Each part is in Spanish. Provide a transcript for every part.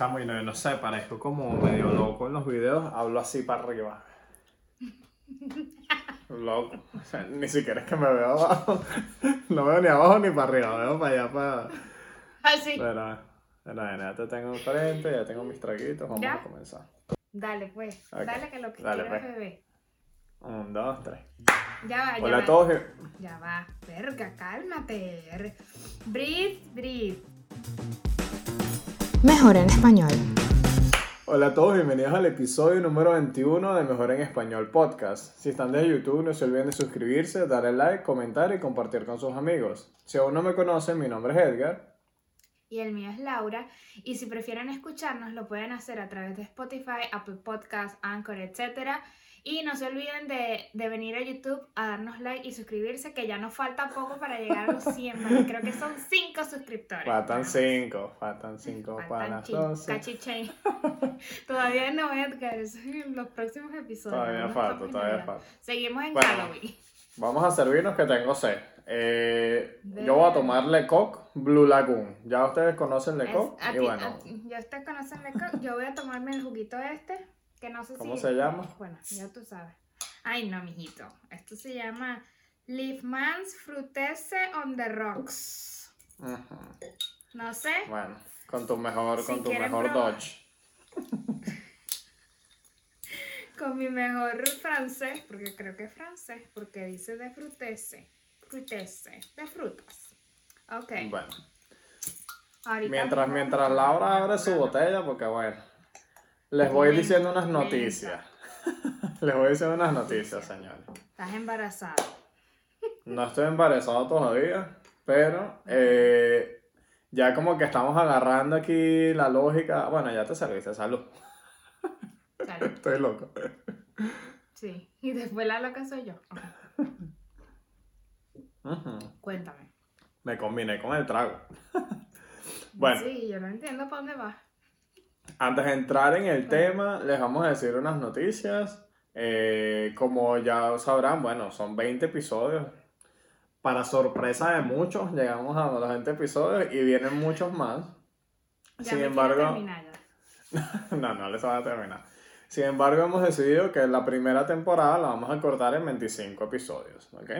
Chamo, y no, no sé, parezco como medio loco en los videos, hablo así para arriba. Loco. O sea, ni siquiera es que me veo abajo. No veo ni abajo ni para arriba, veo para allá para. Así. Pero, pero bueno, ya te tengo enfrente, ya tengo mis traguitos, vamos ¿Ya? a comenzar. Dale, pues. Dale que lo que Dale, quieras pues. beber. Un, dos, tres. Ya va, ya Hola va. a todos. y- Ya va. Verga, cálmate. Breathe, breathe. Mejor en español. Hola a todos, bienvenidos al episodio número 21 de Mejor en Español Podcast. Si están de YouTube, no se olviden de suscribirse, darle like, comentar y compartir con sus amigos. Si aún no me conocen, mi nombre es Edgar. Y el mío es Laura. Y si prefieren escucharnos, lo pueden hacer a través de Spotify, Apple Podcasts, Anchor, etc. Y no se olviden de, de venir a YouTube a darnos like y suscribirse, que ya nos falta poco para llegar a los 100. ¿vale? Creo que son 5 suscriptores. Faltan Bueno, 5, faltan 5 para Faltan las chi- 12. cachiche. Todavía no, Edgar. Eso es en los próximos episodios. Todavía no falta, todavía falta. Seguimos en Bueno. Halloween. Vamos a servirnos que tengo sed. Eh, yo voy a tomar Lecoq Blue Lagoon. Ya ustedes conocen Lecoq. Es- Y ti- bueno, ya ustedes conocen la co- Yo voy a tomarme el juguito este, que no sé ¿Cómo si... se llama? Bueno, ya tú sabes. Ay, no, mijito. Esto se llama Leafman's Frutese on the Rocks. No sé. bueno, con tu mejor, Si con tu mejor probar. Dodge. Con mi mejor francés, porque creo que es francés, porque dice de frutese. Frutese, de frutas. Ok. Bueno, Ahorita mientras, mientras Laura abre su botella, porque bueno, les voy diciendo unas noticias. les voy diciendo unas noticias, señores. Estás embarazada. No estoy embarazado todavía, pero eh, ya como que estamos agarrando aquí la lógica. Bueno, ya te serviste, salud. Salud. Estoy loco. Sí. Y después la loca soy yo. Cuéntame. Me combiné con el trago. Bueno. Sí, yo no entiendo para dónde vas. Antes de entrar en el tema, les vamos a decir unas noticias. Eh, como ya sabrán, bueno, son 20 episodios. Para sorpresa de muchos, llegamos a los 20 episodios y vienen muchos más. Ya Sin embargo, no, no les va a terminar. Sin embargo, hemos decidido que la primera temporada la vamos a cortar en 25 episodios, ¿ok?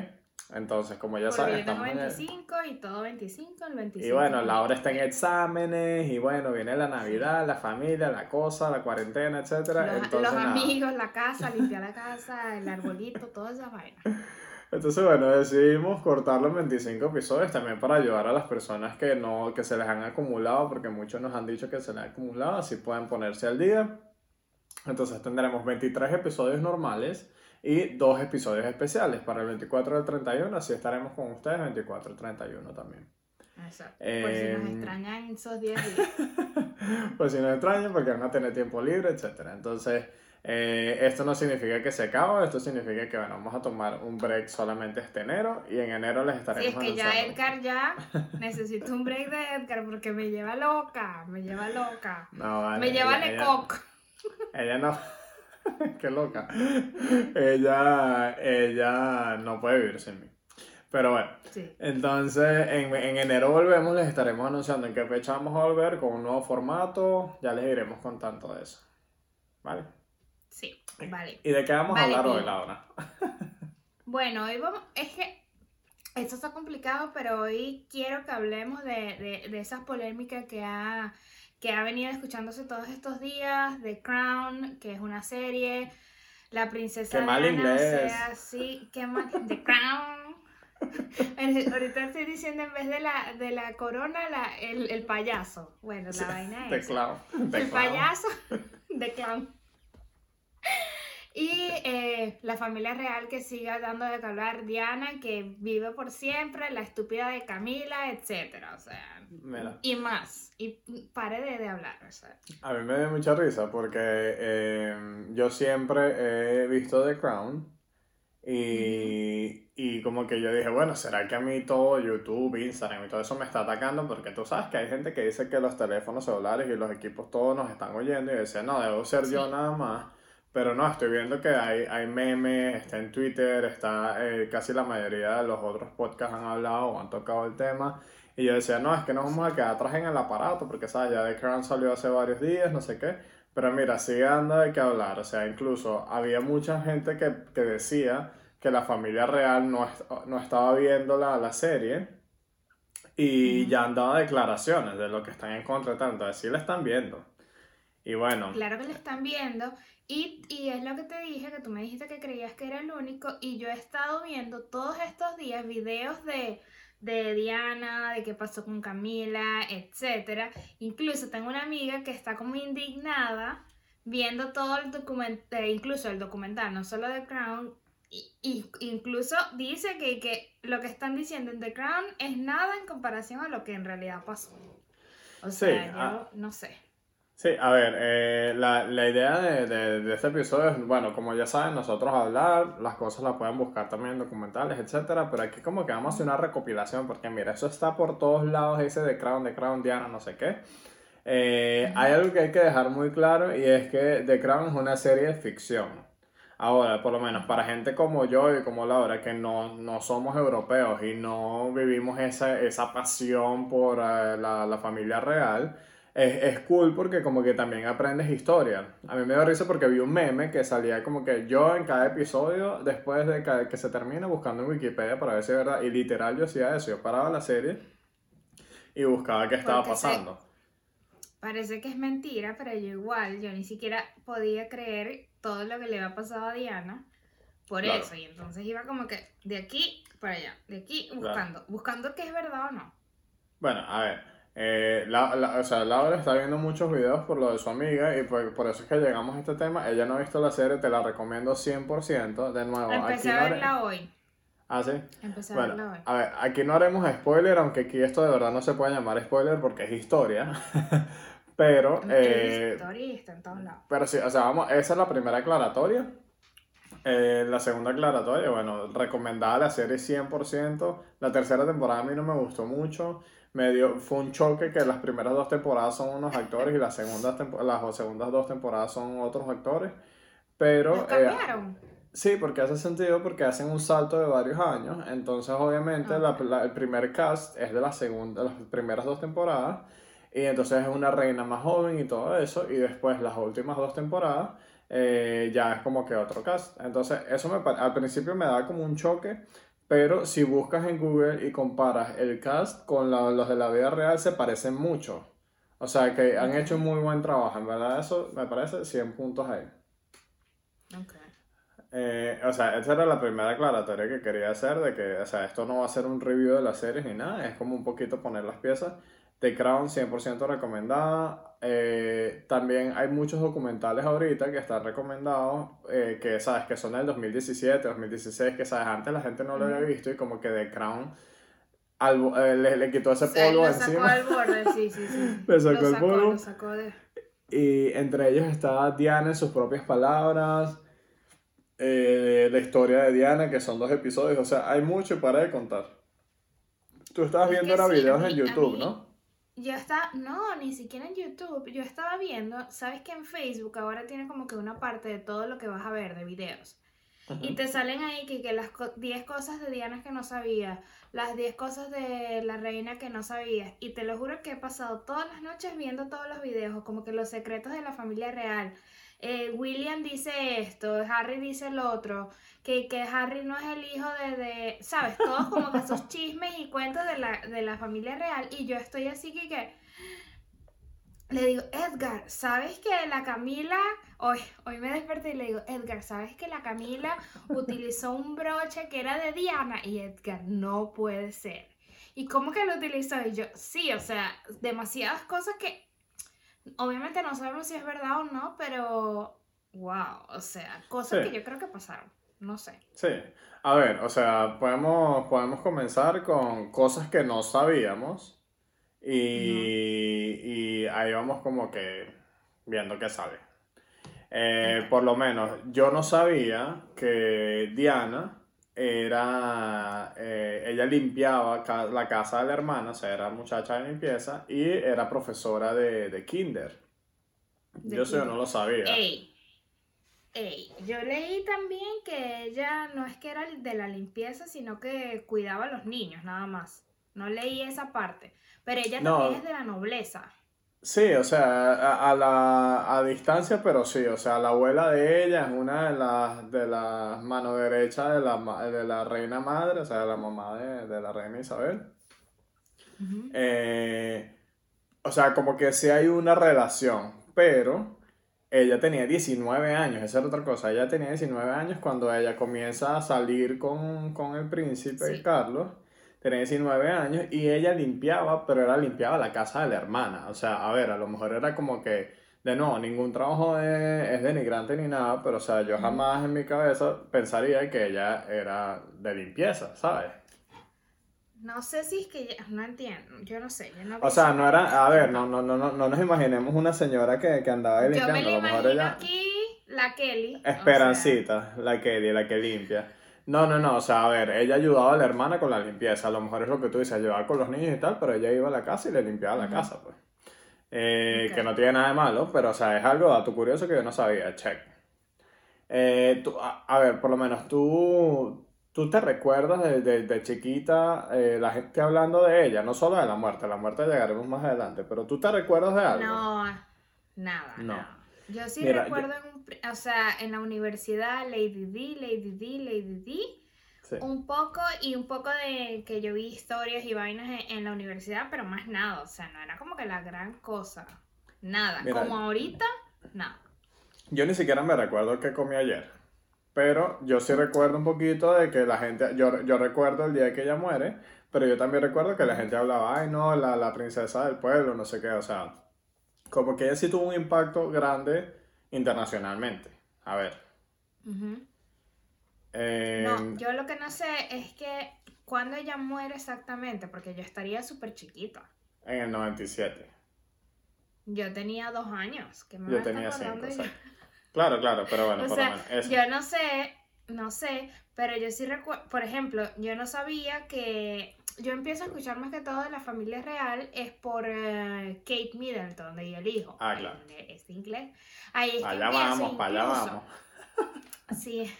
Entonces, como ya Porque saben, yo tengo estamos en el- 25 y todo 25, el 25. Y bueno, Laura está en exámenes y bueno, viene la Navidad, la familia, la cosa, la cuarentena, etcétera. Los, Entonces, los amigos, la casa, limpiar la casa, el arbolito, todas esas vainas. Entonces, bueno, decidimos cortarlo en 25 episodios también para ayudar a las personas que no que se les han acumulado, porque muchos nos han dicho que se les ha acumulado, así pueden ponerse al día. Entonces tendremos 23 episodios normales y dos episodios especiales para el 24 y el 31, así estaremos con ustedes 24 y 31 también. Exacto. Por si nos Em, extrañan esos 10 días. pues si no extrañan porque van a tener tiempo libre, etcétera. Entonces, eh, esto no significa que se acaba, esto significa que bueno, vamos a tomar un break solamente este enero y en enero les Sí, estaremos es que ya. Edgar ya necesito un break de Edgar porque me lleva loca, me lleva loca. No, vale, me lleva ella- ella- Lecoq. Ella no. Qué loca. Ella, ella no puede vivir sin mí. Pero bueno, Sí. entonces en, en enero volvemos, les estaremos anunciando en qué fecha vamos a volver con un nuevo formato. Ya les iremos contando de eso. ¿Vale? Sí, vale. ¿Y de qué vamos Vale, a hablar hoy. Laura? Bueno, hoy vamos, es que esto está complicado, pero hoy quiero que hablemos de, de, de esas polémicas que ha, que ha venido escuchándose todos estos días, de Crown, que es una serie, la princesa Qué mal Diana, inglés. o sea, sí, qué mal, The Crown. Ahorita estoy diciendo en vez de la, de la corona, la, el, el payaso. Bueno, la vaina es... De clown. El clown. payaso de clown. Y eh, la familia real que sigue dando de hablar, Diana, que vive por siempre, la estúpida de Camila, etcétera, o sea, Mira, y más. Y pare de, de hablar, o sea. a mí me dio mucha risa porque eh, yo siempre he visto The Crown y, y como que yo dije, bueno, ¿será que a mí todo YouTube, Instagram y todo eso me está atacando? Porque tú sabes que hay gente que dice que los teléfonos celulares y los equipos todos nos están oyendo y dice, no, debo ser yo nada más. Pero no, estoy viendo que hay, hay memes, está en Twitter, está eh, casi la mayoría de los otros podcasts han hablado o han tocado el tema. Y yo decía, no, es que nos vamos a quedar atrás en el aparato, porque, ¿sabes? Ya The Crown salió hace varios días, no sé qué. Pero mira, sigue dando de qué hablar. O sea, incluso había mucha gente que, que decía que la familia real no, no estaba viendo la, la serie y ya han dado declaraciones de lo que están en contra tanto. Así la están viendo. Y bueno. Claro que lo están viendo. Y, y, es lo que te dije, que tú me dijiste que creías que era el único. Y yo he estado viendo todos estos días videos de, de Diana, de qué pasó con Camila, etc. Incluso tengo una amiga que está como indignada viendo todo el documental, incluso el documental, no solo The Crown, y, incluso dice que, que, lo que están diciendo en The Crown es nada en comparación a lo que en realidad pasó. O sea, yo ah. no sé. Sí, a ver, eh, la, la, idea de, de, de, este episodio es, bueno, como ya saben, nosotros hablar, las cosas las pueden buscar también en documentales, etcétera, pero aquí como que vamos a hacer una recopilación, porque mira, eso está por todos lados, ese de Crown, de Crown, Diana, no sé qué. Eh, hay algo que hay que dejar muy claro y es que The Crown es una serie de ficción. Ahora, por lo menos para gente como yo y como Laura, que no, no somos europeos y no vivimos esa, esa pasión por uh, la, la, familia real, es, es, cool porque como que también aprendes historia. A mí me dio risa porque vi un meme que salía como que yo en cada episodio, después de que, que se termina, buscando en Wikipedia para ver si es verdad, y literal yo hacía eso, yo paraba la serie y buscaba qué estaba pasando. Parece que es mentira, pero yo igual, yo ni siquiera podía creer todo lo que le había pasado a Diana por eso. Y entonces iba como que de aquí para allá, de aquí buscando, buscando que es verdad o no. Bueno, a ver, eh, la, o sea, Laura está viendo muchos videos por lo de su amiga y por, por, eso es que llegamos a este tema. Ella no ha visto la serie, te la recomiendo 100%. De nuevo, Empecé a verla hoy. Ah, sí. Empecé a verla hoy. A ver, aquí no haremos spoiler, aunque aquí esto de verdad no se puede llamar spoiler porque es historia. Pero. Eh, está en todos lados. Pero sí, o sea, vamos, esa es la primera aclaratoria. Eh, la segunda aclaratoria, bueno, recomendada la serie 100%. La tercera temporada a mí no me gustó mucho. Me dio, fue un choque que las primeras dos temporadas son unos actores y las segundas, las segundas dos temporadas son otros actores. Pero. ¿Los eh, cambiaron? sí, porque hace sentido, porque hacen un salto de varios años. Entonces, obviamente, la, el primer cast es de la segunda, las primeras dos temporadas. Y entonces es una reina más joven y todo eso. Y después las últimas dos temporadas eh, ya es como que otro cast. Entonces eso me, al principio me da como un choque. Pero si buscas en Google y comparas el cast con los de la vida real, se parecen mucho. O sea que han hecho un muy buen trabajo. En verdad eso me parece 100 puntos ahí. Okay. Eh, o sea, esa era la primera aclaratoria que quería hacer de que, o sea, esto no va a ser un review de la serie ni nada, es como un poquito poner las piezas. The Crown 100% recomendada. Eh, también hay muchos documentales ahorita que están recomendados, eh, que sabes que son del 2017, 2016, que sabes, antes la gente no lo había visto y como que The Crown eh, le, le, quitó ese polvo sí, encima. Sacó al borde, sí, sí, sí. le sacó el polvo. Sacó de... Y entre ellos está Diana en sus propias palabras, la historia de Diana, que son dos episodios, o sea, hay mucho para contar. Tú estabas viendo ahora videos en YouTube, ¿no? Yo estaba, no, ni siquiera en YouTube. Yo estaba viendo, sabes que en Facebook ahora tiene como que una parte de todo lo que vas a ver de videos. Y te salen ahí que, que las 10 cosas de Diana que no sabía, las 10 cosas de la reina que no sabías. Y te lo juro que he pasado todas las noches viendo todos los videos, como que los secretos de la familia real. Eh, William dice esto, Harry dice el otro, que, que Harry no es el hijo de, de, ¿sabes? Todos como que esos chismes y cuentos de la, de la familia real y yo estoy así que, que le digo, Edgar, ¿sabes que la Camila, hoy, hoy me desperté y le digo, Edgar, ¿sabes que la Camila utilizó un broche que era de Diana? Y Edgar, no puede ser. ¿Y cómo que lo utilizó? Y yo, sí, o sea, demasiadas cosas que obviamente no sabemos si es verdad o no, pero wow, o sea, cosas que yo creo que pasaron no sé. Sí, a ver, o sea, podemos, podemos comenzar con cosas que no sabíamos y, y ahí vamos como que viendo qué sale. Eh, por lo menos yo no sabía que Diana era, eh, ella limpiaba la casa de la hermana, o sea, era muchacha de limpieza y era profesora de, de kinder. yo eso no lo sabía. Ey, yo leí también que ella no es que era de la limpieza, sino que cuidaba a los niños, nada más. No leí esa parte. Pero ella No. también es de la nobleza. Sí, o sea, a, a la a distancia, pero sí, o sea, la abuela de ella es una de las de las manos derechas de la, de la reina madre, o sea, de la mamá de, de la reina Isabel. Eh, o sea, como que sí hay una relación, pero ella tenía 19 años, esa era otra cosa, ella tenía 19 años cuando ella comienza a salir con, con el príncipe Sí. Carlos, tenía 19 años y ella limpiaba, pero era limpiaba la casa de la hermana, o sea, a ver, a lo mejor era como que, de nuevo, ningún trabajo es, es denigrante ni nada, pero o sea, yo jamás en mi cabeza pensaría que ella era de limpieza, ¿sabes? No sé si es que ella- no entiendo, yo no sé, yo no O sea, no era, a ver, no, no, no, no, no nos imaginemos una señora que, que andaba ahí Yo me limpiando, la a lo mejor imagino ella, aquí, la Kelly. o sea, Esperancita, la que, la que limpia. No, no, no, o sea, a ver, ella ayudaba a la hermana con la limpieza, a lo mejor es lo que tú dices, ayudaba con los niños y tal, pero ella iba a la casa y le limpiaba la casa, pues. Eh. Que no tiene nada de malo, pero, o sea, es algo, dato curioso que yo no sabía, check. Eh, tú- a, a ver, por lo menos tú, tú te recuerdas de, de- de chiquita eh, la gente hablando de ella, no solo de la muerte, la muerte llegaremos más adelante, pero tú te recuerdas de algo. No, nada, No. no. Yo sí Mira, recuerdo, en un o sea, en la universidad, Lady D, Lady D, Lady D, Sí. un poco y un poco de que yo vi historias y vainas en, en la universidad, pero más nada, o sea, no era como que la gran cosa, nada, Mira, como ahorita, nada. Yo ni siquiera me recuerdo qué comí ayer. Pero yo sí recuerdo un poquito de que la gente, yo, yo recuerdo el día que ella muere, pero yo también recuerdo que la gente hablaba, ay no, la, la princesa del pueblo, no sé qué, o sea, como que ella sí tuvo un impacto grande internacionalmente. A ver. Eh, No, yo lo que no sé es que cuando ella muere exactamente, porque yo estaría súper chiquita. en el 97. Yo tenía dos años, que me Yo tenía estar 5, acordando yo? Claro, claro, pero bueno, O por sea, lo menos. eso. Yo no sé, no sé, pero yo sí recuerdo, por ejemplo, yo no sabía que yo empiezo a escuchar más que todo de la familia real es por eh, Kate Middleton y el hijo. Ah, claro. Este inglés. Ahí es Allá vamos, para allá vamos. Sí,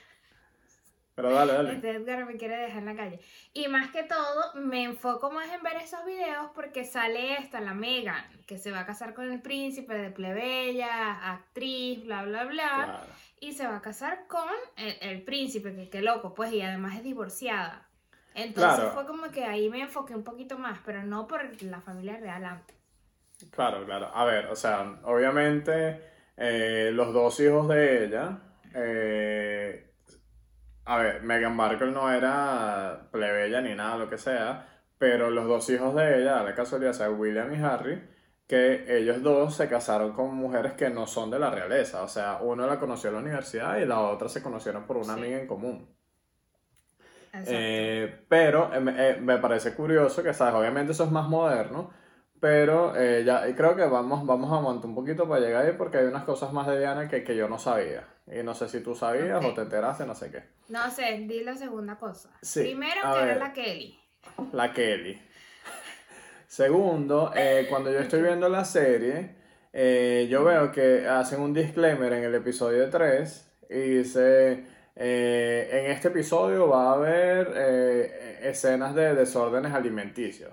Pero dale, dale. este Edgar me quiere dejar en la calle. Y más que todo, me enfoco más en ver esos videos porque sale esta, la Megan, que se va a casar con el príncipe de plebeya, actriz, bla, bla, bla. Claro. Y se va a casar con el, el príncipe, que qué loco, pues, y además es divorciada. Entonces Claro. fue como que ahí me enfoqué un poquito más, pero no por la familia real antes. Claro, claro. A ver, o sea, obviamente eh, los dos hijos de ella, eh, a ver, Meghan Markle no era plebeya ni nada, lo que sea, pero los dos hijos de ella, a la casualidad, o sea, William y Harry, que ellos dos se casaron con mujeres que no son de la realeza, o sea, uno la conoció en la universidad y la otra se conocieron por una Sí. amiga en común. Eh, pero eh, me- eh, me parece curioso que, ¿sabes? Obviamente eso es más moderno, pero eh, ya y creo que vamos, vamos a aguantar un poquito para llegar ahí porque hay unas cosas más de Diana que, que yo no sabía. Y no sé si tú sabías Ok. o te enteraste, no sé qué. no sé, di la segunda cosa. Sí, Primero que ver. era la Kelly. La Kelly. Segundo, eh, cuando yo estoy viendo la serie, eh, yo veo que hacen un disclaimer en el episodio 3 y dice, eh, en este episodio va a haber escenas de desórdenes alimenticios.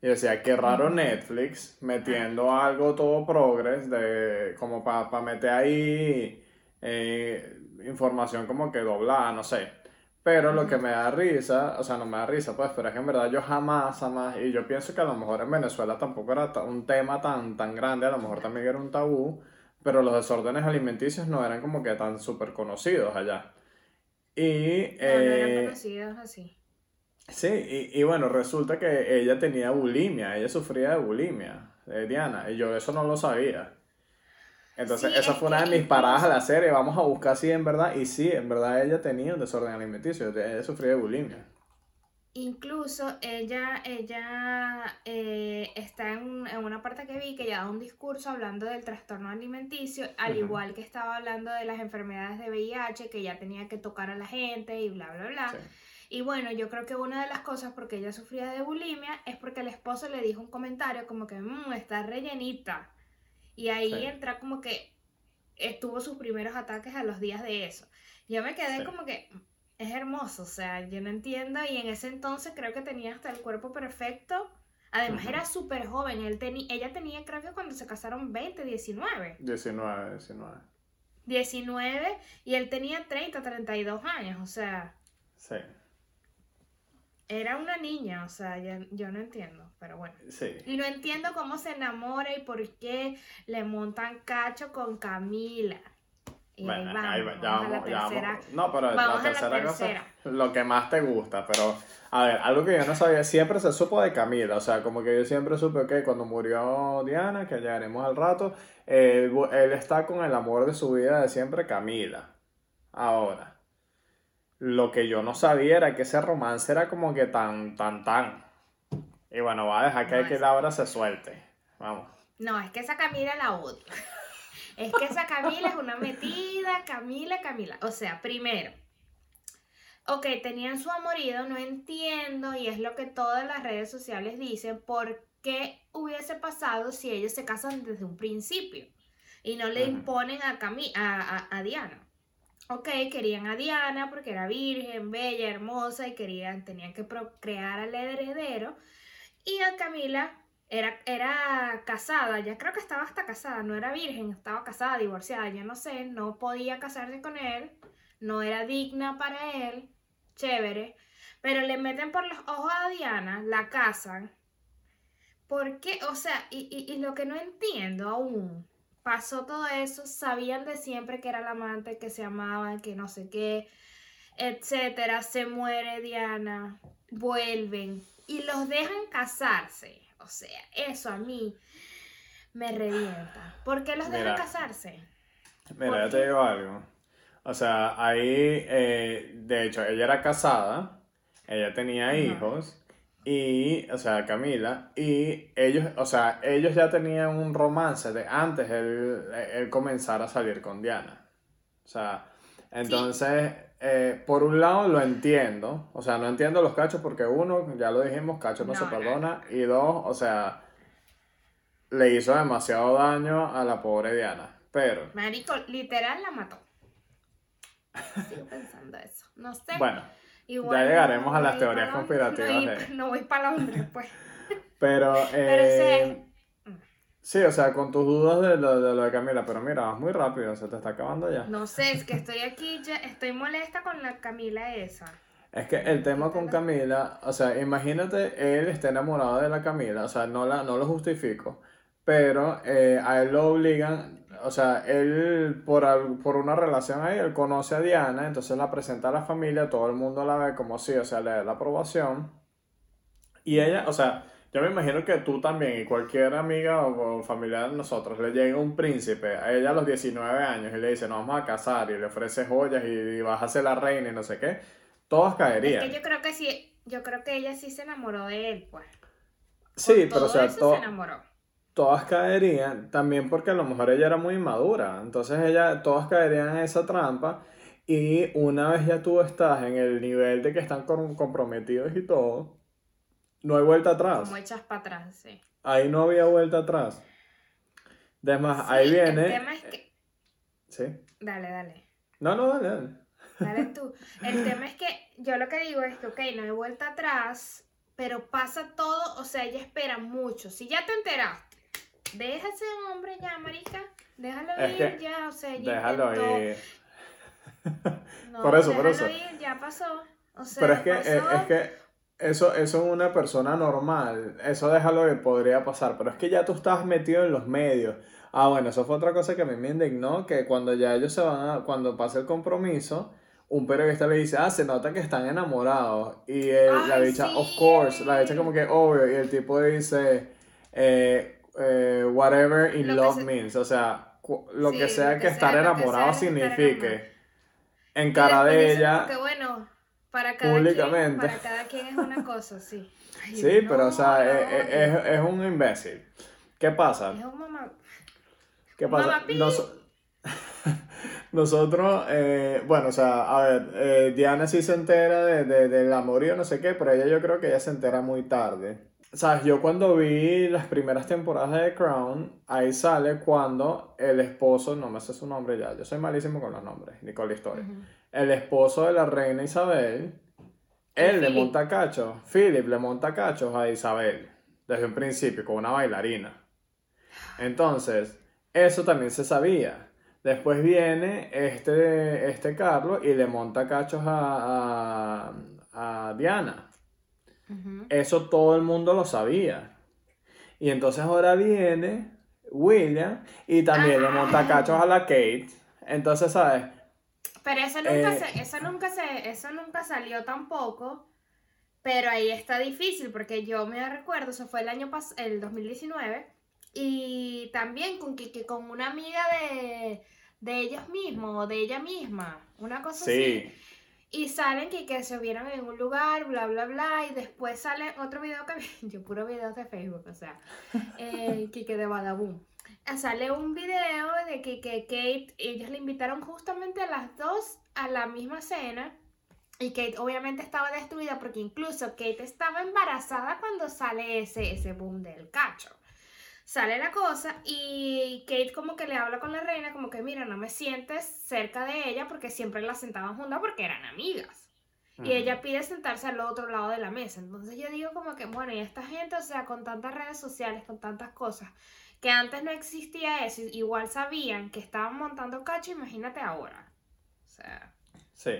Y decía, qué raro. Netflix metiendo algo todo progres, de, como para meter ahí información como que doblada, no sé. Pero lo que me da risa, o sea, no me da risa, pues, pero es que en verdad yo jamás, jamás, y yo pienso que a lo mejor en Venezuela tampoco era un tema tan, tan grande, a lo mejor también era un tabú, pero los desórdenes alimenticios no eran como que tan súper conocidos allá. Y, No, no eran eh, conocidos así. sí, y, y bueno, resulta que ella tenía bulimia, ella sufría de bulimia, eh, Diana, y yo eso no lo sabía. Entonces, Sí, esa es fue una de mis paradas a la serie. Vamos a buscar si en verdad. Y sí, en verdad ella tenía un desorden alimenticio. Ella sufría de bulimia. Incluso ella, ella eh, está en, en una parte que vi que ella da un discurso hablando del trastorno alimenticio, al igual que estaba hablando de las enfermedades de VIH, que ella tenía que tocar a la gente y bla, bla, bla. Sí. Y bueno, yo creo que una de las cosas porque ella sufría de bulimia es porque el esposo le dijo un comentario como que, mmm, está rellenita. Y ahí Sí. entra como que estuvo sus primeros ataques a los días de eso. Yo me quedé Sí. como que, es hermoso, o sea, yo no entiendo y en ese entonces creo que tenía hasta el cuerpo perfecto. Además era súper joven, él ella tenía creo que cuando se casaron 20, 19. 19, 19. 19 y él tenía 30, 32 años, o sea. Sí. Era una niña, o sea, yo, no entiendo, pero bueno. Sí. Y no entiendo cómo se enamora y por qué le montan cacho con Camila. Y bueno, ahí, vamos, ya vamos, ya vamos. No, pero la tercera, cosa lo que más te gusta, pero a ver, algo que yo no sabía, siempre se supo de Camila, o sea, como que yo siempre supe que cuando murió Diana, que llegaremos al rato, él, él está con el amor de su vida de siempre, Camila. Ahora, lo que yo no sabía era que ese romance era como que tan, tan, tan. Y bueno, va a dejar que, que Laura se suelte. Vamos. No, es que esa Camila la odio. Es que esa Camila es una metida, Camila, Camila. O sea, primero, ok, tenían su amorío, no entiendo, y es lo que todas las redes sociales dicen, ¿por qué hubiese pasado si ellos se casan desde un principio? Y no le imponen a, a, a, Diana. Ok, querían a Diana porque era virgen, bella, hermosa y querían, tenían que procrear al heredero. Y a Camila era, era casada, ya creo que estaba hasta casada, no era virgen, estaba casada, divorciada, yo no sé, no podía casarse con él, no era digna para él, chévere, pero le meten por los ojos a Diana, la casan. ¿Por qué? O sea, y, y lo que no entiendo aún, pasó todo eso, sabían de siempre que era la amante, que se amaban, que no sé qué, etcétera, se muere Diana, vuelven y los dejan casarse o sea, eso a mí me revienta. ¿Por qué los dejan casarse? Mira, yo te digo algo. O sea, ahí, eh, de hecho, ella era casada, ella tenía hijos, y, o sea, Camila, y ellos, o sea, ellos ya tenían un romance de antes él, él comenzar a salir con Diana. O sea, entonces, eh, por un lado lo entiendo, o sea, no entiendo los cachos porque uno, ya lo dijimos, cacho no, se perdona, y dos, o sea, le hizo demasiado daño a la pobre Diana, pero... Marico, literal la mató. Sigo pensando eso, no sé. Bueno, ya llegaremos a las teorías conspirativas. No, voy para Londres, pues. Pero, eh, Sí, o sea, con tus dudas de lo, de lo de Camila, pero mira, vas muy rápido, se te está acabando ya. No sé, es que estoy aquí, ya, estoy molesta con la Camila esa. Es que el tema con Camila, o sea, imagínate, él está enamorado de la Camila, o sea, no, la, no lo justifico, pero eh, a él lo obligan, o sea, él por, por una relación ahí, él conoce a Diana, entonces la presenta a la familia, todo el mundo la ve como sí, o sea, le da la aprobación. Y ella, o sea, yo me imagino que tú también y cualquier amiga o, familiar de nosotros le llega un príncipe a ella a los 19 años y le dice, nos vamos a casar y le ofrece joyas y, vas a ser la reina y no sé qué, todas caerían. Es que yo creo que sí, yo creo que ella sí se enamoró de él, pues. Sí, pero o sea, se enamoró. Todas caerían, también porque a lo mejor ella era muy inmadura, entonces ella, todas caerían en esa trampa y una vez ya tú estás en el nivel de que están comprometidos y todo, no hay vuelta atrás. Como echas para atrás, sí. Ahí no había vuelta atrás. Además, ahí viene. El tema es que. Sí. Dale, dale. No, no, dale, dale. Dale tú. El tema es que yo lo que digo es que, ok, no hay vuelta atrás, pero pasa todo, o sea, ella espera mucho. Si ya te enteraste, deja ese hombre ya, marica. Déjalo ir ya, o sea, ya Déjalo ir. por eso, por eso. Ir, ya pasó. O sea, pero es que, eh, es que eso, eso es una persona normal, eso déjalo que podría pasar, pero es que ya tú estás metido en los medios. Ah, bueno, eso fue otra cosa que a mí me indignó, que cuando ya ellos se van a, cuando pasa el compromiso, un periodista le dice, ah, se nota que están enamorados. Y la dicha, of course, la dicha como que obvio, y el tipo dice, eh, eh, whatever in love means, o sea, lo que sea que, estar enamorado signifique. En cara de ella... Que bueno, para cada Quien, para cada quien es una cosa, sí. sí, pero o sea, es, es, es, un imbécil. ¿Qué pasa? Es un mamá. ¿Qué pasa? nosotros, eh, bueno, o sea, a ver, eh, Diana sí se entera de, de, del amorío, no sé qué, pero ella yo creo que ella se entera muy tarde. Sabes, yo cuando vi las primeras temporadas de The Crown, ahí sale cuando el esposo, no me sé su nombre ya, yo soy malísimo con los nombres, ni con la historia. El esposo de la reina Isabel, él le Philip. monta cachos, Philip le monta cachos a Isabel, desde un principio, con una bailarina. Entonces, eso también se sabía. Después viene este, este Carlos y le monta cachos a, a, a Diana. Eso todo el mundo lo sabía. Y entonces ahora viene William y también le monta cachos a la Kate. Entonces, ¿sabes? Pero eso nunca, Eh, se, eso, nunca se, eso nunca salió tampoco. Pero ahí está difícil porque yo me recuerdo, eso fue el año pas el 2019. Y también con, que, que con una amiga de, de ellos mismos o de ella misma. Una cosa así. Y salen que, que se vieron en un lugar, bla, bla, bla. Y después sale otro video que yo puro videos de Facebook, o sea, eh, Kike de Badaboom. Eh, Sale un video de que, que Kate, ellos le invitaron justamente a las dos a la misma cena. Y Kate obviamente estaba destruida porque incluso Kate estaba embarazada cuando sale ese, ese boom del cacho. Sale la cosa y Kate como que le habla con la reina como que mira, no me sientes cerca de ella porque siempre la sentaban juntas porque eran amigas. Y ella pide sentarse al otro lado de la mesa. Entonces yo digo como que, bueno, y esta gente, o sea, con tantas redes sociales, con tantas cosas, que antes no existía eso, igual sabían que estaban montando cacho, imagínate ahora. O sea, Sí.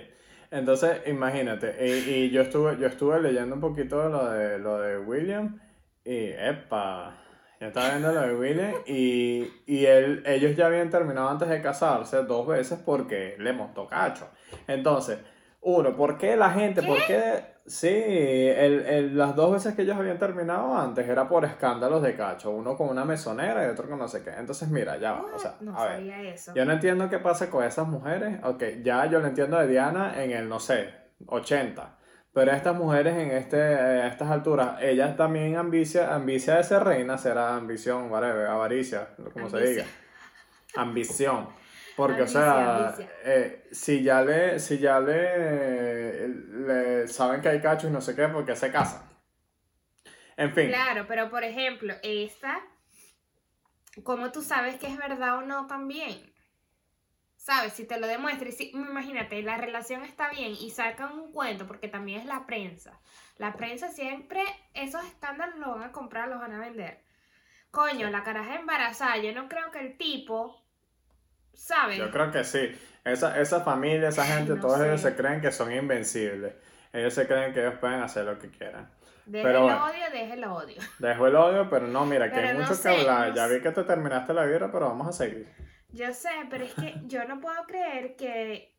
Entonces, imagínate, y, y yo estuve, yo estuve leyendo un poquito lo de lo de William y epa, yo estaba viendo lo de William y, y él, ellos ya habían terminado antes de casarse dos veces porque le montó cacho. Entonces, uno, ¿por qué la gente? ¿Por qué? Sí, el, el- las dos veces que ellos habían terminado antes era por escándalos de cacho, uno con una mesonera y otro con no sé qué. Entonces, mira, ya va, o sea, no a ver. sabía eso. Yo no entiendo qué pasa con esas mujeres. Ok, ya yo lo entiendo de Diana en el, no sé, 80. Pero estas mujeres en este, eh, a estas alturas, ellas también ambicia, ambicia de ser reina, será ambición, whatever, avaricia, como se diga. Ambición. Porque, Ambicia, o sea, eh, si ya le, si ya le, le saben que hay cachos y no sé qué, ¿por qué se casan? En fin. Claro, pero por ejemplo, esta, ¿cómo tú sabes que es verdad o no también? ¿Sabes? Si te lo demuestra, y si, imagínate, la relación está bien y sacan un cuento, porque también es la prensa. La prensa siempre, esos escándalos los van a comprar, los van a vender. Coño, la caraja embarazada, yo no creo que el tipo, ¿sabes? Yo creo que sí. Esa, esa familia, esa gente, no todos ellos se creen que son invencibles. Ellos se creen que ellos pueden hacer lo que quieran. Deje pero el odio, deje el odio. Dejo el odio, pero no, mira, que hay no mucho sé, que hablar. no ya sé. vi que te terminaste la guerra, pero vamos a seguir. Yo sé, pero es que yo no puedo creer que,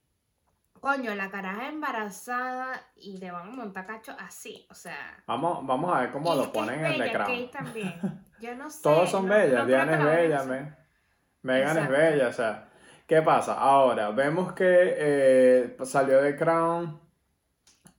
coño, la caraja embarazada y le van a montar cacho así, o sea. Vamos, vamos a ver cómo y lo ponen en el bella, The Crown. Kate también. Yo no sé. Todos son no- bellas. no Diana es bella, me- Megan es bella, o sea. ¿Qué pasa? Ahora, vemos que eh, salió The Crown,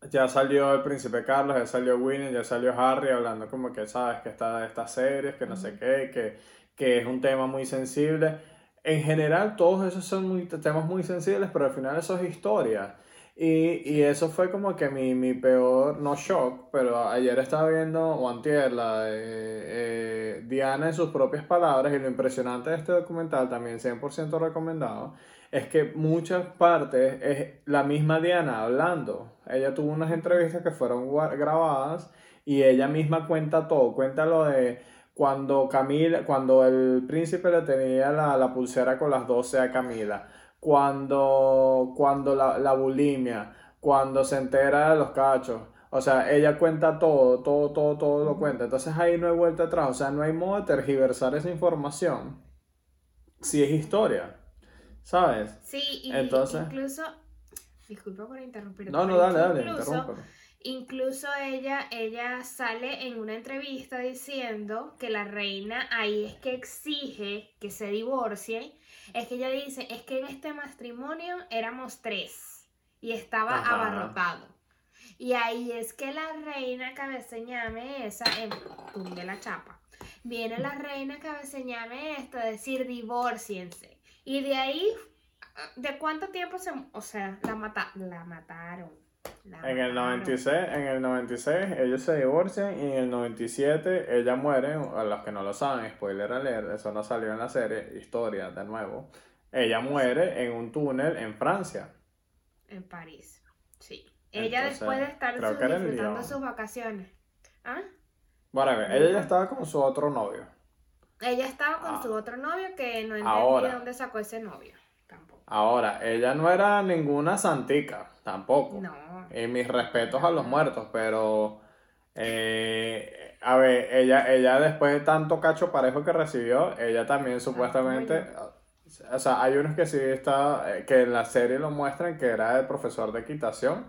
ya salió el Príncipe Carlos, ya salió Winnie, ya salió Harry hablando como que sabes que está de estas series, que no sé qué, que, que es un tema muy sensible. En general, todos esos son muy, temas muy sensibles, pero al final eso es historia. Y, y eso fue como que mi, mi peor, no shock, pero ayer estaba viendo, o antier, la de eh, Diana en sus propias palabras, y lo impresionante de este documental, también 100% recomendado, es que muchas partes es la misma Diana hablando. Ella tuvo unas entrevistas que fueron grabadas y ella misma cuenta todo, cuenta lo de cuando Camila, cuando el príncipe le tenía la, la pulsera con las 12 a Camila, cuando, cuando la, la bulimia, cuando se entera de los cachos. O sea, ella cuenta todo, todo, todo, todo lo cuenta. Entonces ahí no hay vuelta atrás. O sea, no hay modo de tergiversar esa información. Si es historia. ¿Sabes? Sí, y Entonces- incluso. Disculpa por interrumpir. No, no, dale, dale, interrúmpelo. Incluso ella, ella sale en una entrevista diciendo que la reina ahí es que exige que se divorcien. Es que ella dice, es que en este matrimonio éramos tres y estaba Ajá. abarrotado. Y ahí es que la reina cabeceñame esa, en de la chapa. Viene la reina cabeceñame esta a decir divorciense. Y de ahí, ¿de cuánto tiempo se, o sea, la, mata, la mataron? En el mataron. 96, en el 96 ellos se divorcian y en el 97 ella muere, a los que no lo saben, spoiler alert, eso no salió en la serie, historia de nuevo. Ella muere en un túnel en Francia. En París. Sí. Ella Entonces, después de estar su- disfrutando sus vacaciones. ¿Ah? Bueno, a ver, ella ya estaba con su otro novio. Ella estaba con Ah. su otro novio que no entendí Ahora. de dónde sacó ese novio. Ahora, ella no era ninguna santica, tampoco. No. Y mis respetos a los muertos, pero eh, a ver, ella, ella después de tanto cacho parejo que recibió, ella también supuestamente, o sea, hay unos que sí está, eh, que en la serie lo muestran que era el profesor de equitación,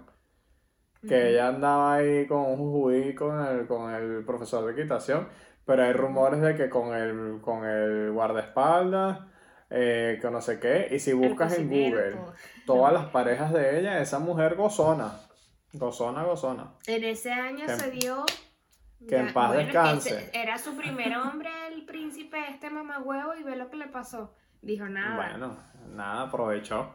que ella andaba ahí con un jujuy con el, con el profesor de equitación, pero hay rumores de que con el, con el guardaespaldas, eh, que no sé qué, y si buscas en Google todas las parejas de ella, esa mujer gozona. Gozona, gozona. En ese año Que- se dio. que en paz descanse. era su primer hombre, el príncipe, este mamagüevo, y ve lo que le pasó. Dijo nada. Bueno, nada, aprovechó.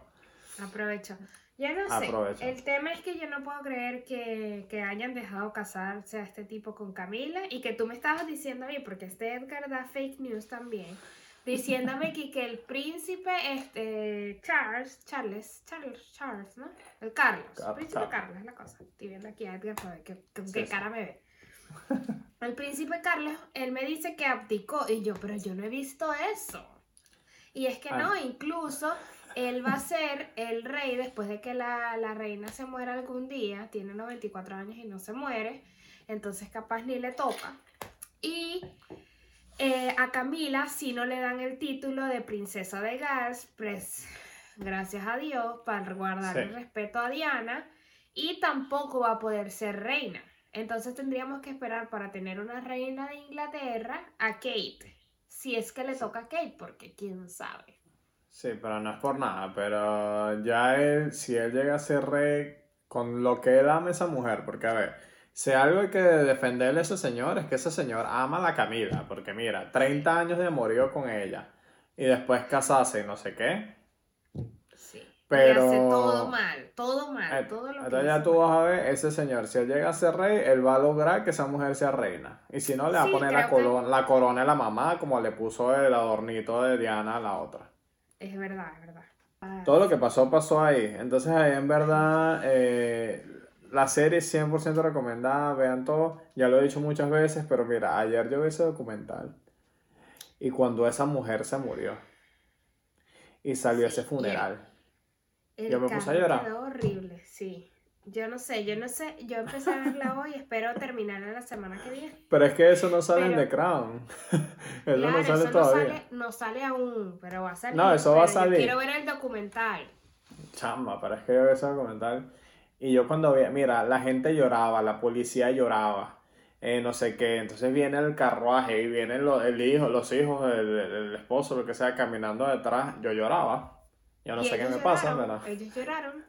Aprovecho. Ya no sé. El tema es que yo no puedo creer que, que hayan dejado casarse a este tipo con Camila y que tú me estabas diciendo a mí, porque este Edgar da fake news también, diciéndome que, que el príncipe este, Charles, Charles, Charles, Charles, ¿no? El Carlos, el príncipe Car- Carlos es la cosa. Estoy viendo aquí a Edgar para ver qué, Sí, qué sí. cara me ve. El príncipe Carlos, él me dice que abdicó y yo, pero yo no he visto eso. Y es que Ah. no, incluso él va a ser el rey después de que la, la reina se muera algún día, tiene 94 años y no se muere, entonces capaz ni le toca. Y eh, a Camila si no le dan el título de princesa de Gales, pues gracias a Dios, para guardar Sí. el respeto a Diana, y tampoco va a poder ser reina. Entonces tendríamos que esperar para tener una reina de Inglaterra a Kate. Si es que le toca a Kate, porque quién sabe. Sí, pero no es por nada, pero ya él, si él llega a ser rey, con lo que él ama a esa mujer, porque a ver, si algo hay que defenderle a ese señor, es que ese señor ama a la Camila, porque mira, 30 años de amorío con ella, y después casarse y no sé qué, Sí. Pero- Y hace todo mal, todo mal, Eh, todo lo que Entonces ya tú mal. vas a ver, ese señor, si él llega a ser rey, él va a lograr que esa mujer sea reina. Y si no, le va a poner la, que- corona, la corona a la mamá, como le puso el adornito de Diana a la otra. Es verdad, es verdad. Todo lo que pasó, pasó ahí. Entonces ahí en verdad, eh, la serie es 100% recomendada, vean todo. Ya lo he dicho muchas veces, pero mira, ayer yo vi ese documental. Y cuando esa mujer se murió. Y salió Sí, ese funeral. El Yo me puse a llorar. Quedó horrible, sí. Yo no sé, yo no sé, yo empecé a verla hoy, espero terminarla la semana que viene. Pero es que eso no sale en The Crown. eso claro, no sale eso no todavía. sale, no sale aún, pero va a salir. No, eso va a yo salir. quiero ver el documental. Chamba, pero es que yo vi ese documental y yo cuando vi, mira, la gente lloraba, la policía lloraba, eh, no sé qué, entonces viene el carruaje y vienen los, el hijo, los hijos, el, el- esposo, lo que sea, caminando detrás, yo lloraba. Yo no sé qué me pasa, ¿verdad? Ellos lloraron.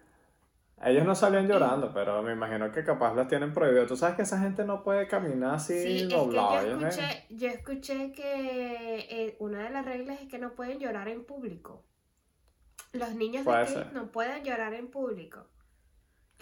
Ellos no salían llorando, pero me imagino que capaz los tienen prohibido. Tú sabes que esa gente no puede caminar así Sí, es que doblado. yo escuché, yo escuché que eh, una de las reglas es que no pueden llorar en público. Los niños de Puede ser. no pueden llorar en público.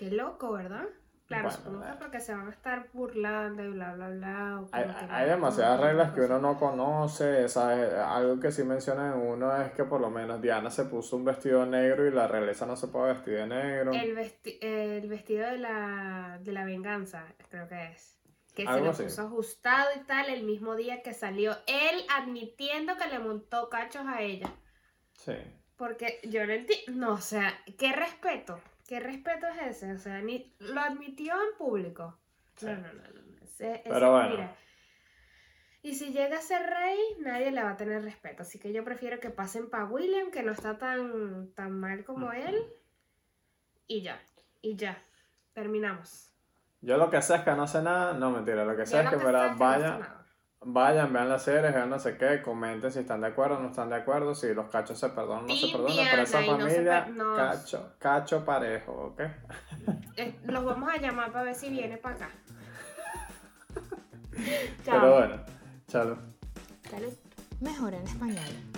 Qué loco, ¿verdad? Claro, Bueno, supongo que porque se van a estar burlando y bla, bla, bla. Hay, no, demasiadas no, reglas que no uno no conoce, ¿sabes? Algo que sí mencionan en uno es que por lo menos Diana se puso un vestido negro y la realeza no se puede vestir de negro. El, vesti- el vestido de la, de la venganza, creo que es. Que se lo así. puso ajustado y tal el mismo día que salió. Él admitiendo que le montó cachos a ella. Sí. Porque yo no entiendo. No, o sea, ¿qué respeto? ¿Qué respeto es ese? O sea, ni lo admitió en público. Sí. No, no, no, no. no. Ese- ese- Pero bueno. mira, y si llega a ser rey, nadie le va a tener respeto. Así que yo prefiero que pasen para William, que no está tan, tan mal como él. Y ya. Y ya. Terminamos. Yo lo que sé es que no sé nada, no mentira, lo que sé Yo es lo que, no sé vayan, vean las series, vean no sé qué, comenten si están de acuerdo o no están de acuerdo, si los cachos se perdonan o no se perdonan, pero esa no familia, per- no. cacho, cacho parejo, ¿ok? Eh, los vamos a llamar para ver si viene para acá. Pero bueno, chalo. Salud. Mejor en español.